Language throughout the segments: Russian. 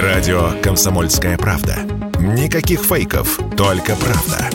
Радио «Комсомольская правда». Никаких фейков, только правда.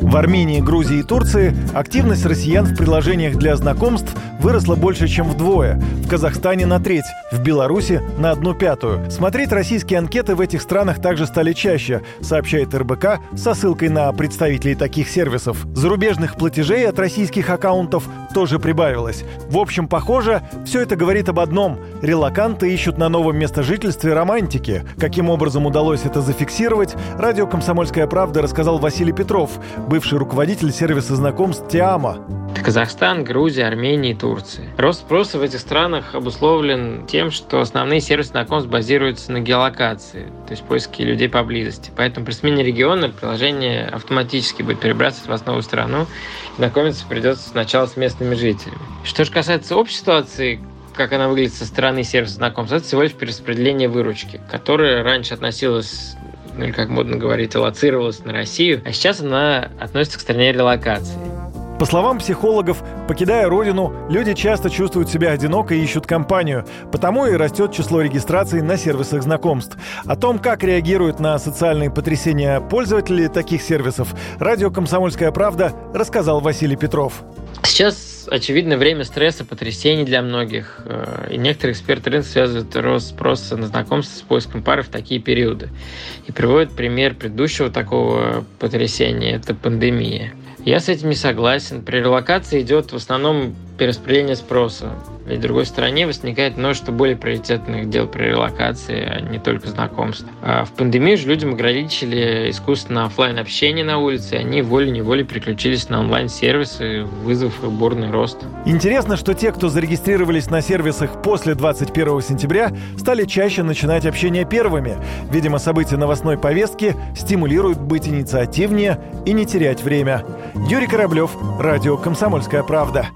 В Армении, Грузии и Турции активность россиян в приложениях для знакомств выросла больше, чем вдвое. В Казахстане на треть, в Беларуси на одну пятую. Смотреть российские анкеты в этих странах также стали чаще, сообщает РБК со ссылкой на представителей таких сервисов. Зарубежных платежей от российских аккаунтов тоже прибавилось. В общем, похоже, все это говорит об одном. Релаканты ищут на новом местожительстве романтики. Каким образом удалось это зафиксировать, радио «Комсомольская правда» рассказал Василий Петров, бывший руководитель сервиса знакомств «Тиама». Казахстан, Грузия, Армения и Турция. Рост спроса в этих странах обусловлен тем, что основные сервисы знакомств базируются на геолокации, то есть поиске людей поблизости. Поэтому при смене региона приложение автоматически будет перебрасывать вас в новую страну. И знакомиться придется сначала с местными жителями. Что же касается общей ситуации, как она выглядит со стороны сервиса знакомств, это всего лишь перераспределение выручки, которая раньше относилась ну или как модно говорить, аллоцировалась на Россию, а сейчас она относится к стране релокации. По словам психологов, покидая родину, люди часто чувствуют себя одиноко и ищут компанию, потому и растет число регистраций на сервисах знакомств. О том, как реагируют на социальные потрясения пользователи таких сервисов, радио «Комсомольская правда» рассказал Василий Петров. Сейчас, очевидно, время стресса, потрясений для многих. Э, и некоторые эксперты рынка связывают рост спроса на знакомство с поиском пары в такие периоды. И приводят пример предыдущего такого потрясения – это пандемия. Я с этим не согласен. При релокации идет в основном перераспределение спроса. Ведь в другой стране возникает множество более приоритетных дел при релокации, а не только знакомств. А в пандемию же людям ограничили искусственно офлайн общение на улице, и они волей-неволей переключились на онлайн-сервисы, вызвав бурный рост. Интересно, что те, кто зарегистрировались на сервисах после 21 сентября, стали чаще начинать общение первыми. Видимо, события новостной повестки стимулируют быть инициативнее и не терять время. Юрий Кораблев, Радио «Комсомольская правда».